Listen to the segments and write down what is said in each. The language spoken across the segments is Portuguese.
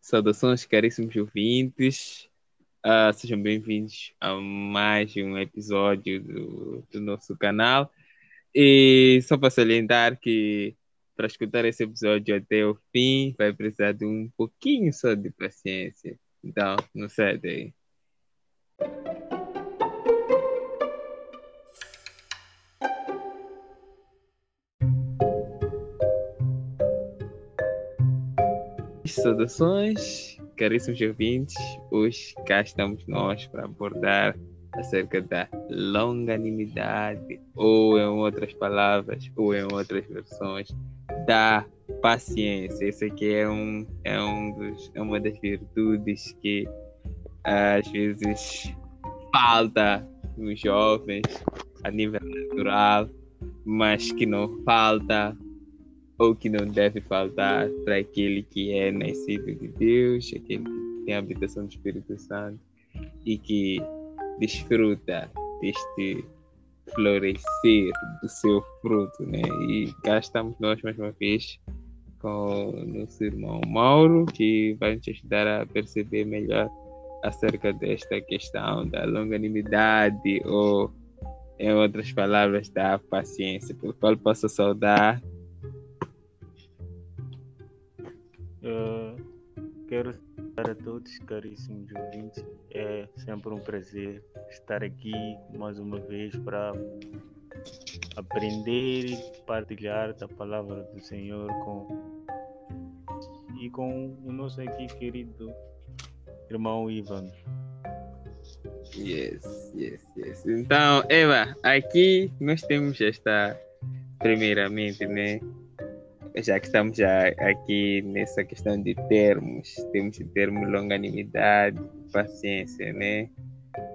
Saudações, caríssimos ouvintes. Uh, sejam bem-vindos a mais um episódio do, do, nosso canal. E só para salientar que para escutar esse episódio até o fim vai precisar de um pouquinho só de paciência. Então, não cede aí. Saudações, caríssimos ouvintes. Hoje cá estamos nós para abordar acerca da longanimidade, ou em outras palavras, ou em outras versões, da paciência. Isso aqui é, um, é, um dos, é uma das virtudes que às vezes falta nos jovens a nível natural, mas que não falta ou que não deve faltar para aquele que é nascido de Deus, aquele que tem a habitação do Espírito Santo e que desfruta deste florescer do seu fruto, né? E cá estamos nós mais uma vez com o nosso irmão Mauro, que vai nos ajudar a perceber melhor acerca desta questão da longanimidade ou, em outras palavras, da paciência, pelo qual posso saudar saudar a todos, caríssimos ouvintes. É sempre um prazer estar aqui mais uma vez para aprender e partilhar da palavra do Senhor com e com o nosso aqui querido irmão Ivan. Yes, yes, yes. Então, Eva, aqui nós temos esta, primeiramente, né? Já que estamos já aqui nessa questão de termos, temos o termo longanimidade, paciência, né?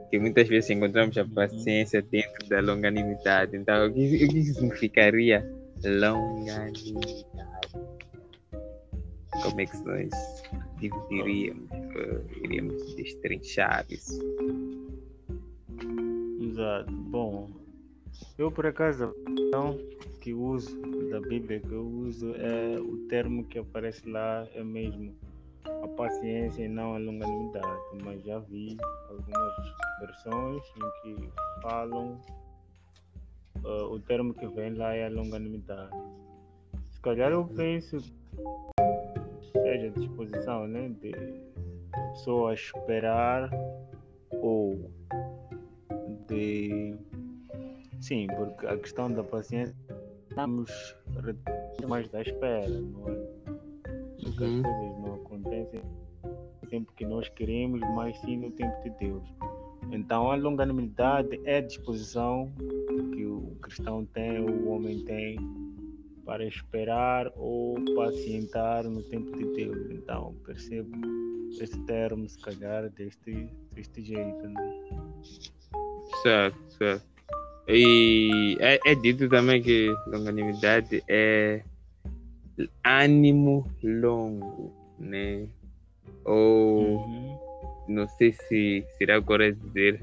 Que muitas vezes encontramos a paciência dentro da longanimidade. Então, o que, o que significaria longanimidade? Como é que nós dividiríamos, uh, iríamos destrinchar isso? Exato. Bom, eu por acaso, então, que uso, da Bíblia que eu uso, é o termo que aparece lá é mesmo a paciência e não a longanimidade. Mas já vi algumas versões em que falam uh, o termo que vem lá é a longanimidade. Se calhar eu penso seja a disposição né, de pessoa esperar ou de sim, porque a questão da paciência estamos mais da espera, não é? Porque uhum. as coisas não acontecem no tempo que nós queremos, mas sim no tempo de Deus. Então a longanimidade é a disposição que o cristão tem, o homem tem para esperar ou pacientar no tempo de Deus. Então percebo esse termo, se calhar, deste, deste jeito. Né? Certo, certo. E é, é dito também que longanimidade é ânimo longo, né? Ou uhum. não sei se será correto dizer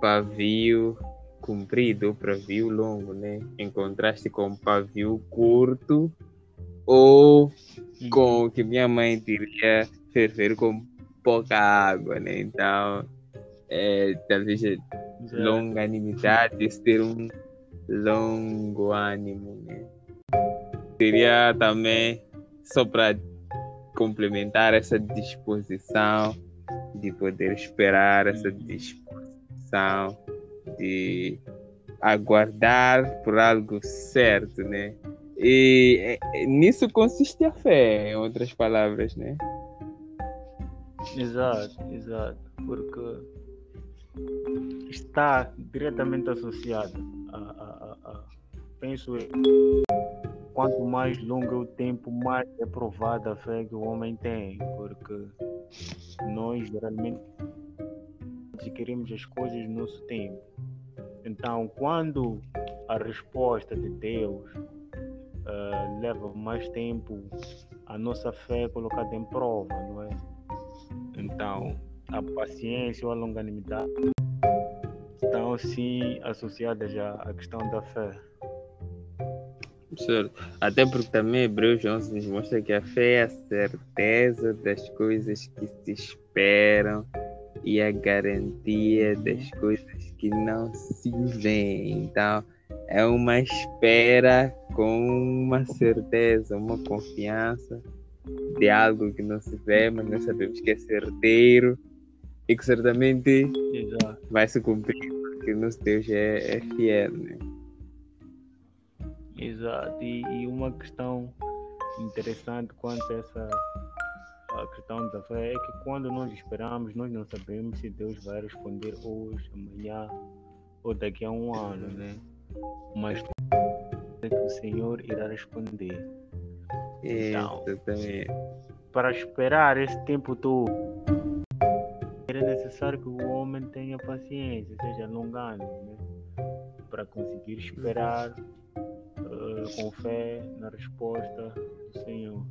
pavio comprido ou pavio longo, né? Em contraste com pavio curto ou uhum. com o que minha mãe diria ferver com pouca água, né? Então, é, talvez longanimidade, ter um longo ânimo. Né? Seria também só para complementar essa disposição de poder esperar, essa uhum. disposição de aguardar por algo certo, né? E nisso consiste a fé, em outras palavras, né? Exato, exato. Porque está diretamente associada a, a, a, a penso eu, quanto mais longo é o tempo, mais é provada a fé que o homem tem, porque nós geralmente adquirimos as coisas no nosso tempo. Então, quando a resposta de Deus uh, leva mais tempo, a nossa fé é colocada em prova, não é? Então, a paciência ou a longanimidade então sim associada já à questão da fé. Certo. Até porque também Hebreus 11 nos mostra que a fé é a certeza das coisas que se esperam e a garantia das coisas que não se veem. Então, é uma espera com uma certeza, uma confiança de algo que não se vê, mas nós sabemos que é certeiro e que certamente Exato. vai se cumprir, porque nosso Deus é, é fiel. Né? Exato. E, e, uma questão interessante quanto a essa a questão da fé é que quando nós esperamos, nós não sabemos se Deus vai responder hoje, amanhã ou daqui a um ano, né? Mas o Senhor irá responder. Então, para esperar esse tempo todo, necessário que o homem tenha paciência, seja longano, né? para conseguir esperar uh, com fé na resposta do Senhor.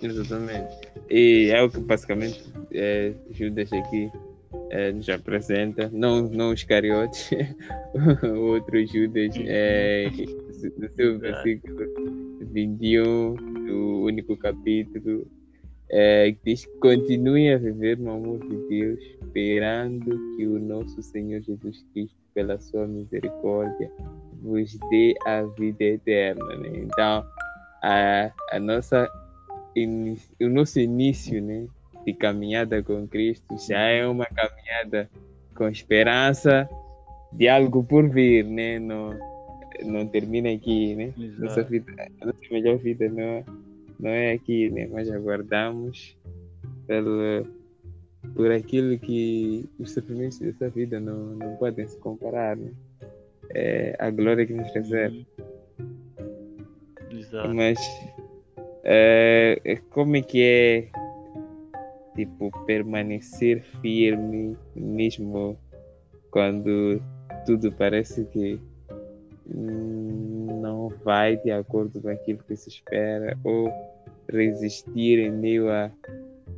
Exatamente. E é o que basicamente é, Judas aqui é, nos apresenta, não, não os cariotes, o outro Judas, é, no seu versículo 21 do único capítulo, é, diz que continue a viver no amor de Deus, esperando que o nosso Senhor Jesus Cristo, pela sua misericórdia, vos dê a vida eterna. Né? Então, a, a nossa, o nosso início né, de caminhada com Cristo já é uma caminhada com esperança de algo por vir, né? No, não termina aqui, né? Nossa, vida, a nossa melhor vida não, não é aqui, né? Mas aguardamos pelo, por aquilo que os sofrimentos dessa vida não, não podem se comparar, né? É a glória que nos recebe. Exato. Mas é, é, como é que é tipo permanecer firme mesmo quando tudo parece que vai de acordo com aquilo que se espera ou resistir em meio a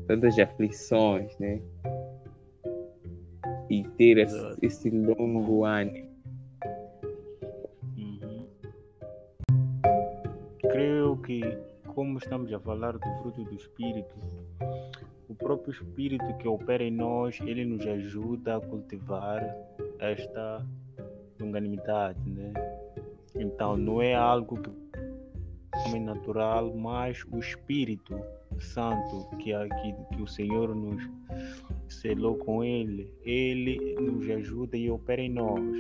tantas aflições, né? E ter esse, esse longo ânimo. Uhum. Creio que, como estamos a falar do fruto do Espírito, o próprio Espírito que opera em nós, ele nos ajuda a cultivar esta longanimidade, né? Então não é algo que é natural, mas o Espírito Santo que, que, que o Senhor nos selou com Ele, Ele nos ajuda e opera em nós.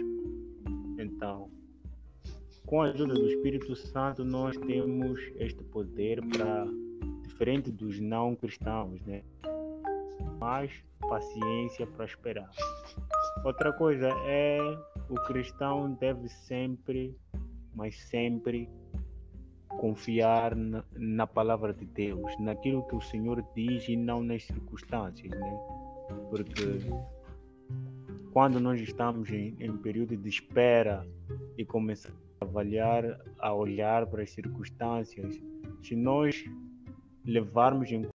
Então, com a ajuda do Espírito Santo, nós temos este poder para, diferente dos não cristãos, né? Mais paciência para esperar. Outra coisa é o cristão deve sempre, mas sempre confiar na, na, palavra de Deus, naquilo que o Senhor diz e não nas circunstâncias, né? Porque quando nós estamos em, em período de espera e começamos a avaliar, a olhar para as circunstâncias, se nós levarmos em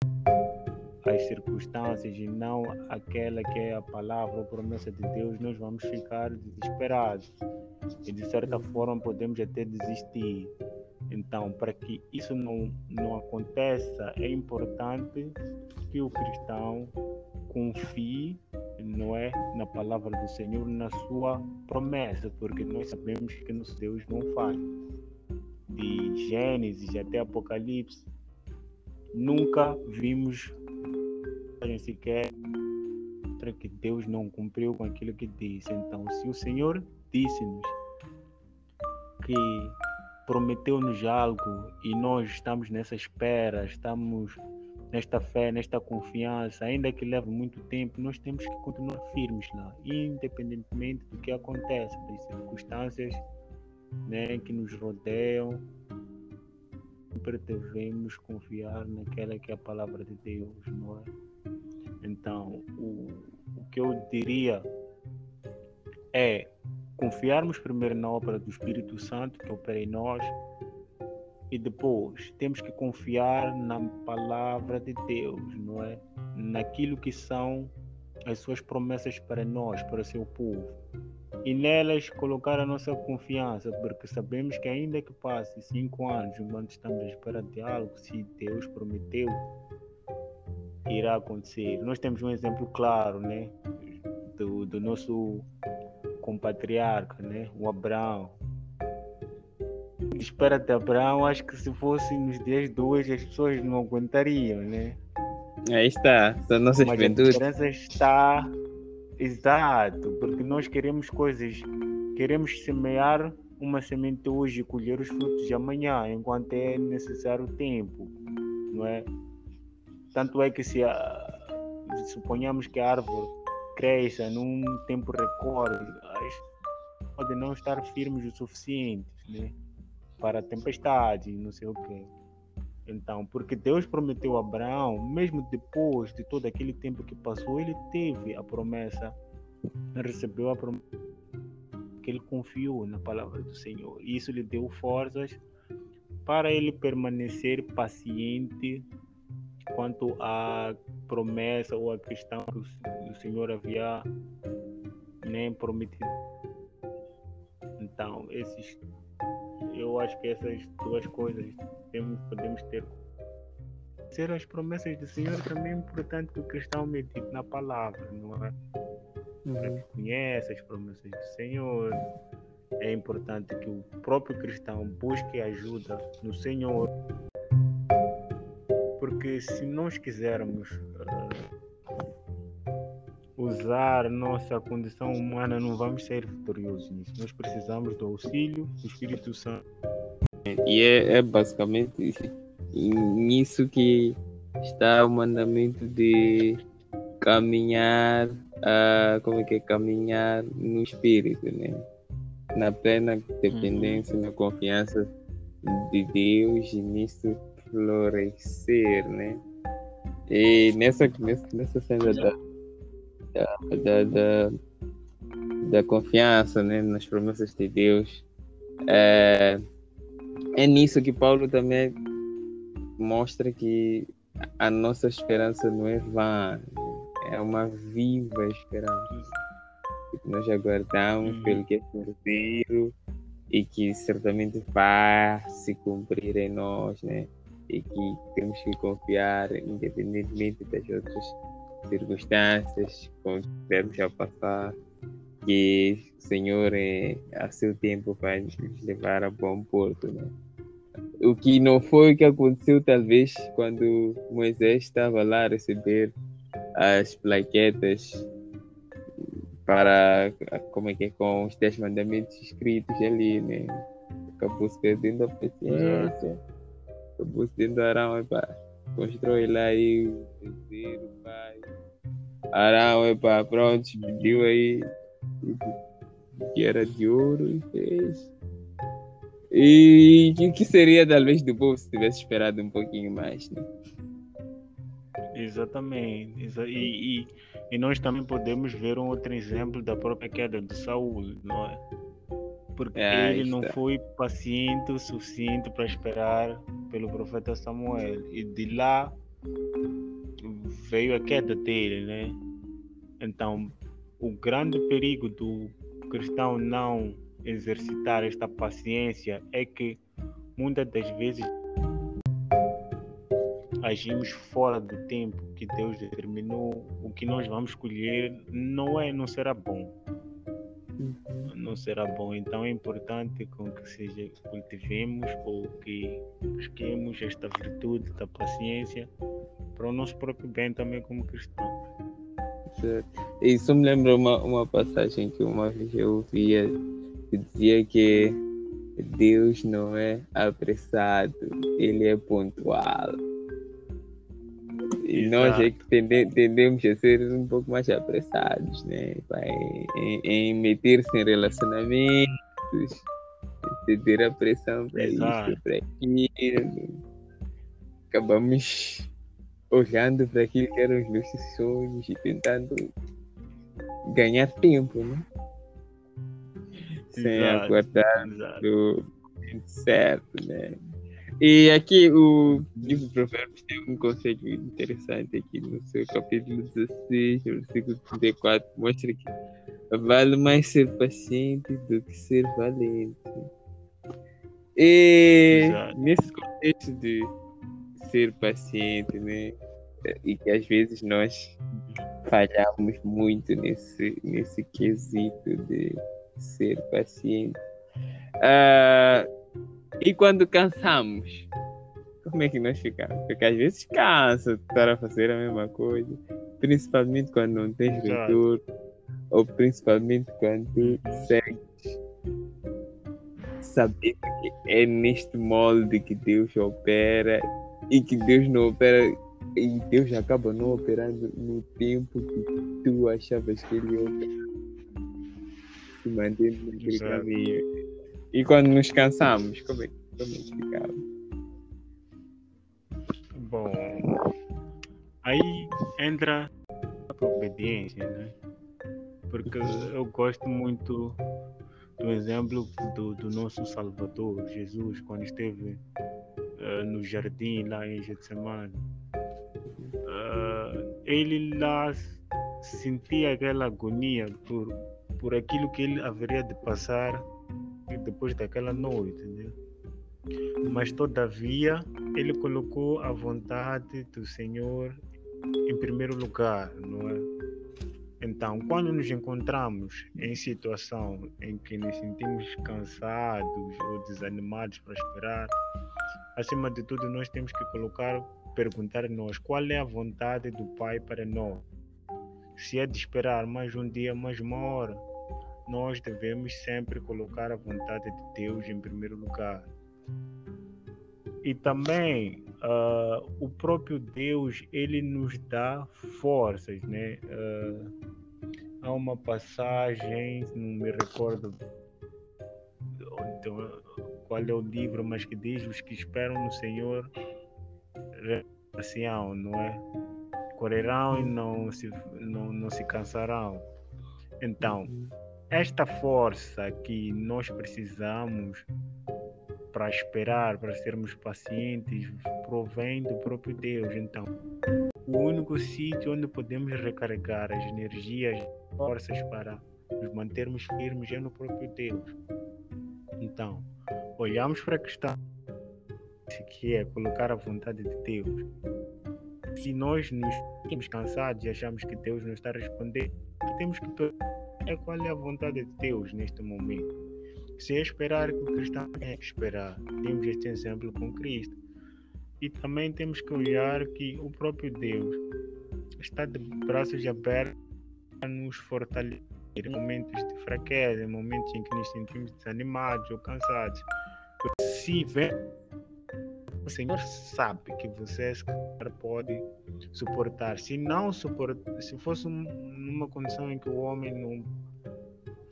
as circunstâncias e não aquela que é a palavra ou promessa de Deus, nós vamos ficar desesperados e de certa forma podemos até desistir. Então, para que isso não, não aconteça, é importante que o cristão confie não é na palavra do Senhor, na sua promessa, porque nós sabemos que nosso Deus não falha. De Gênesis até Apocalipse, nunca vimos sequer para que Deus não cumpriu com aquilo que disse. Então, se o Senhor disse-nos que prometeu-nos algo e nós estamos nessa espera, estamos nesta fé, nesta confiança, ainda que leve muito tempo, nós temos que continuar firmes lá, independentemente do que aconteça, das circunstâncias né, que nos rodeiam. Sempre devemos confiar naquela que é a palavra de Deus, não é? Então, o, o que eu diria é confiarmos primeiro na obra do Espírito Santo que opera em nós e depois temos que confiar na palavra de Deus, não é? Naquilo que são as suas promessas para nós, para o seu povo. E nelas colocar a nossa confiança, porque sabemos que ainda que passe cinco anos enquanto estamos à espera de algo, se Deus prometeu, irá acontecer. Nós temos um exemplo claro, né? Do, do nosso compatriarca, né? O Abraão. Espera de Abraão, acho que se fosse nos dias de hoje as pessoas não aguentariam, né? Aí está, a nossa Mas juventude. a diferença está exato, porque nós queremos coisas, queremos semear uma semente hoje e colher os frutos de amanhã, enquanto é necessário tempo, não é? Tanto é que se a, suponhamos que a árvore cresça num tempo recorde, as podem não estar firmes o suficiente, né? Para tempestade, não sei o quê. Então, porque Deus prometeu a Abraão, mesmo depois de todo aquele tempo que passou, ele teve a promessa, recebeu a promessa, que ele confiou na palavra do Senhor. Isso lhe deu forças para ele permanecer paciente quanto à promessa ou à questão que o Senhor havia nem prometido. Então, esses, eu acho que essas duas coisas temos, podemos ter. Ser as promessas do Senhor também é importante que o cristão medite na palavra, não é? Que conheça as promessas do Senhor. É importante que o próprio cristão busque ajuda no Senhor. Porque se nós quisermos uh, usar nossa condição humana, não vamos ser vitoriosos nisso. Nós precisamos do auxílio do Espírito Santo. E é, é basicamente nisso que está o mandamento de caminhar, uh, como é que é? Caminhar no Espírito, né? Na plena dependência, uhum. na confiança de Deus e nisso florescer, né? E nessa, nessa, nessa cena da, da, da, da, confiança né, nas promessas de Deus, é, é nisso que Paulo também mostra que a nossa esperança não é vã, é uma viva esperança. Que nós aguardamos uhum. pelo que é verdadeiro e que certamente vai se cumprir em nós, né? E que temos que confiar, independentemente das outras circunstâncias que devemos já passar, que o Senhor, é, a seu tempo, vai nos levar a bom porto, né? O que não foi o que aconteceu, talvez, quando Moisés estava lá a receber as plaquetas para, como é que é, com os dez mandamentos escritos ali, né? Acabou se perdendo a paciência, acabou se tendo Arão, epa, constrói lá aí o terceiro, pai. Arão, epa, pronto, pediu aí que era de ouro e fez. E o que seria talvez do povo se tivesse esperado um pouquinho mais, né? Exatamente. E, e, e, nós também podemos ver um outro exemplo da própria queda de Saul, não é? Porque é, ele não foi paciente o suficiente para esperar pelo profeta Samuel. E de lá veio a queda dele, né? Então, o grande perigo do cristão não exercitar esta paciência é que muitas das vezes agimos fora do tempo que Deus determinou, o que nós vamos colher não é, não será bom. Não será bom. Então é importante com que seja cultivemos ou que busquemos esta virtude da paciência para o nosso próprio bem também como cristãos. Isso me lembra uma, uma passagem que uma vez eu ouvia que dizia que Deus não é apressado, ele é pontual. E nós é que tende, tendemos a ser um pouco mais apressados, né? Em, em meter-se em relacionamentos, ter a pressão para isso, para aquilo. Acabamos olhando para aquilo que eram os nossos sonhos e tentando ganhar tempo, né? Sem exato, aguardar exato. do certo, né? E aqui o livro de Provérbios tem um conceito interessante aqui no seu capítulo 16, versículo 34, mostra que vale mais ser paciente do que ser valente. E Exato. nesse contexto de ser paciente, né? E que às vezes nós falhamos muito nesse, nesse quesito de ser paciente. Ah, e quando cansamos, como é que nós ficamos? Porque às vezes cansa de estar a fazer a mesma coisa, principalmente quando não tens retorno, ou principalmente quando segues sabendo que é neste molde que Deus opera e que Deus não opera e Deus acaba não operando no tempo que tu achavas que ele opera. Se mantendo naquele Exato. caminho. E quando nos cansamos, como é, como é que? Bom, aí entra a obediência, né? Porque eu gosto muito do exemplo do, do nosso Salvador, Jesus, quando esteve eh, no jardim lá em Getsemane. Eh, ele lá sentia aquela agonia por, por aquilo que ele haveria de passar depois daquela noite, né? mas todavia ele colocou a vontade do Senhor em primeiro lugar, não é? Então, quando nos encontramos em situação em que nos sentimos cansados ou desanimados para esperar, acima de tudo nós temos que colocar, perguntar a nós qual é a vontade do Pai para nós. Se é de esperar mais um dia, mais uma hora, nós devemos sempre colocar a vontade de Deus em primeiro lugar. E também ah, o próprio Deus ele nos dá forças, né? Ah, há uma passagem, não me recordo do- qual é o livro, mas que diz os que esperam no Senhor reação, não é? Correrão e não se, não, não se cansarão. Então, esta força que nós precisamos para esperar, para sermos pacientes, provém do próprio Deus. Então, o único sítio onde podemos recarregar as energias, forças para nos mantermos firmes é no próprio Deus. Então, olhamos para a questão que é colocar a vontade de Deus. Se nós nos sentimos cansados e achamos que Deus não está respondendo, temos que é qual é a vontade de Deus neste momento. Se é esperar que o cristão é esperar, temos este exemplo com Cristo. E também temos que olhar que o próprio Deus está de braços abertos a nos fortalecer em momentos de fraqueza, em momentos em que nos sentimos desanimados ou cansados. Se vem, o Senhor sabe que você calhar pode suportar. Se não suportar, se fosse um- numa condição em que o homem não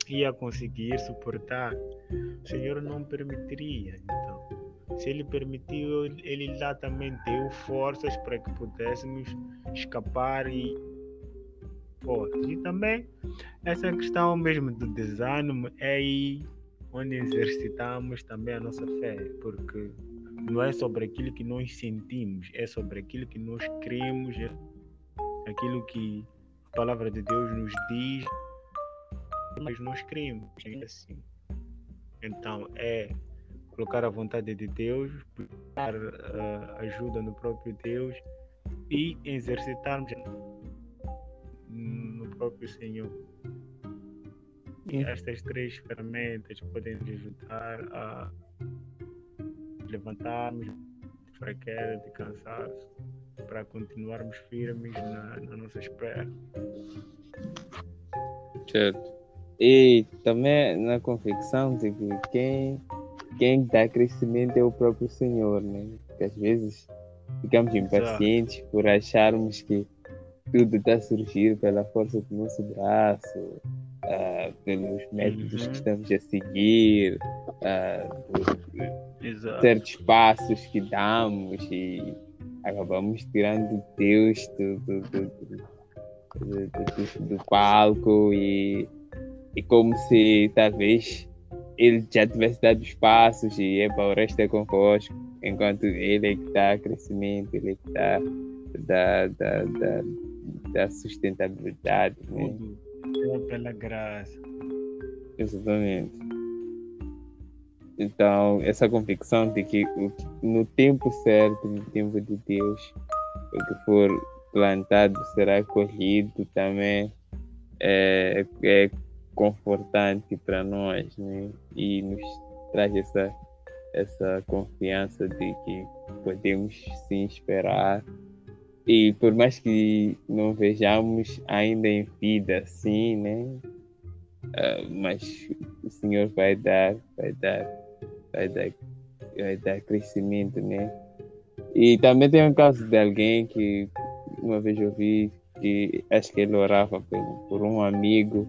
ia conseguir suportar, o Senhor não permitiria. Então, se Ele permitiu, Ele lá também deu forças para que pudéssemos escapar e. E também essa questão mesmo do desânimo é aí onde exercitamos também a nossa fé, porque não é sobre aquilo que nós sentimos, é sobre aquilo que nós cremos, é aquilo que a palavra de Deus nos diz, mas nós cremos é assim. Então é colocar a vontade de Deus, buscar ah, ajuda no próprio Deus e exercitarmos no próprio Senhor. Sim. Estas três ferramentas podem nos ajudar a levantarmos de fraqueza, de cansaço, para continuarmos firmes na, na nossa espera. Certo. E também na confecção de que quem, quem dá crescimento é o próprio Senhor, né? Porque às vezes ficamos impacientes por acharmos que tudo está a surgir pela força do nosso braço, ah, pelos métodos Uhum. que estamos a seguir, ah, por Exato. certos passos que damos e acabamos tirando Deus do, do, do, do, palco e, e como se talvez ele já tivesse dado os passos e é para o resto é convosco. enquanto ele é que está crescimento, ele é que está da, da, da, da sustentabilidade. Né? Tudo é pela graça. Exatamente. Então, essa convicção de que no tempo certo, no tempo de Deus, o que for plantado será colhido também é, é confortante para nós né? e nos traz essa, essa confiança de que podemos sim esperar e por mais que não vejamos ainda em vida assim, né? Uh, mas o Senhor vai dar, vai dar, vai dar, vai dar crescimento, né? E também tem um caso de alguém que uma vez eu vi que acho que ele orava por, por um amigo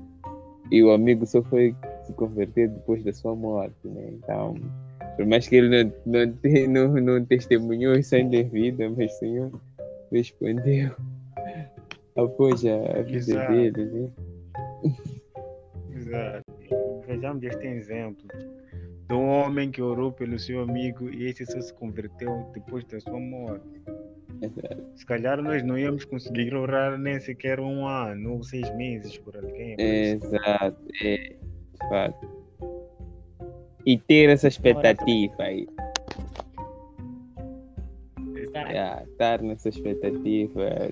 e o amigo só foi se converter depois da sua morte, né? Então, por mais que ele não, não, não, não testemunhou isso ainda em vida, mas Senhor respondeu após a vida Exato. dele, né? Exato. Vejamos este exemplo de um homem que orou pelo seu amigo e esse só se converteu depois da sua morte. Exato. Se calhar nós não íamos conseguir orar nem sequer um ano ou seis meses por alguém. Exato, é, fato. E ter essa expectativa aí yeah, estar nessa expectativa,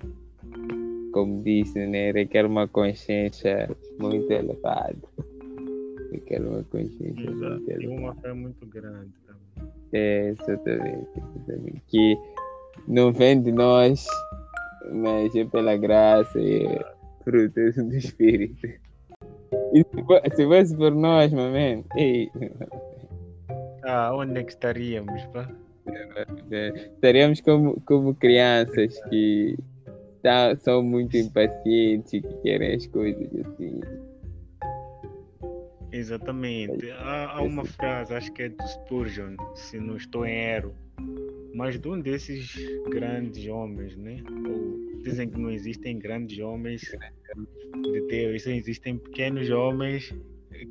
como disse, né, requer uma consciência muito elevada. Requer uma consciência Exato. E uma fé muito grande também. É, exatamente, exatamente. Que não vem de nós, mas é pela graça e fruto do Espírito. E se fosse por nós, mamãe, ei. Ah, onde é que estaríamos, pá? Estaríamos como, como crianças que tá, são muito impacientes, que querem as coisas assim. Exatamente. Há, há uma frase, acho que é do Spurgeon, se não estou em erro, mas de um desses grandes homens, né? Ou dizem que não existem grandes homens de Deus, existem pequenos homens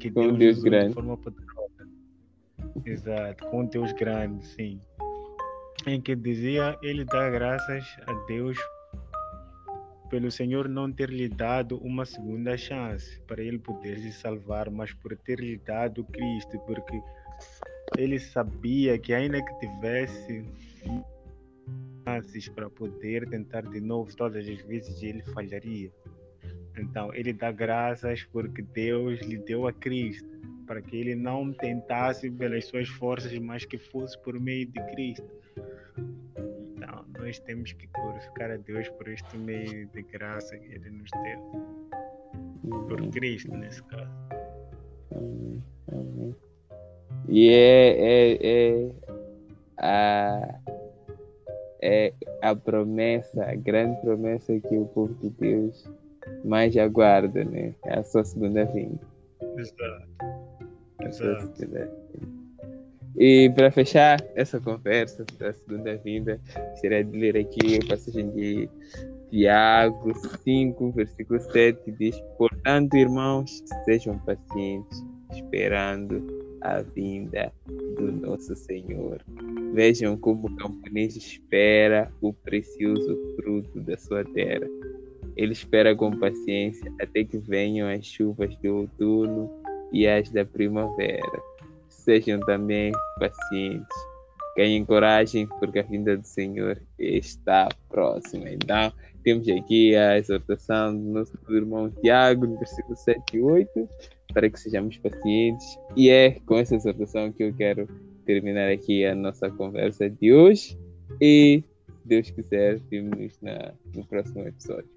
que Deus, Deus grande. de forma poderosa. Exato, com Deus grande, sim em que dizia ele dá graças a Deus pelo Senhor não ter lhe dado uma segunda chance para ele poder se salvar, mas por ter lhe dado Cristo, porque ele sabia que ainda que tivesse chances para poder tentar de novo todas as vezes ele falharia. Então ele dá graças porque Deus lhe deu a Cristo, para que ele não tentasse pelas suas forças, mas que fosse por meio de Cristo nós temos que glorificar a Deus por este meio de graça que Ele nos deu. Por. Cristo, nesse caso. Amém. Amém. E é, é, é, a, é a promessa, a grande promessa que o povo de Deus mais aguarda, né? É a sua segunda vinda. Exato. Exato. E para fechar essa conversa da segunda vinda, gostaria de ler aqui a passagem de Tiago 5, versículo 7, diz: Portanto, irmãos, sejam pacientes, esperando a vinda do nosso Senhor. Vejam como o camponês espera o precioso fruto da sua terra. Ele espera com paciência até que venham as chuvas do outono e as da primavera sejam também pacientes. Ganhem coragem, porque a vinda do Senhor está próxima. Então, temos aqui a exortação do nosso irmão Tiago, no versículo 7 e 8, para que sejamos pacientes. E é com essa exortação que eu quero terminar aqui a nossa conversa de hoje. E, se Deus quiser, vemos no próximo episódio.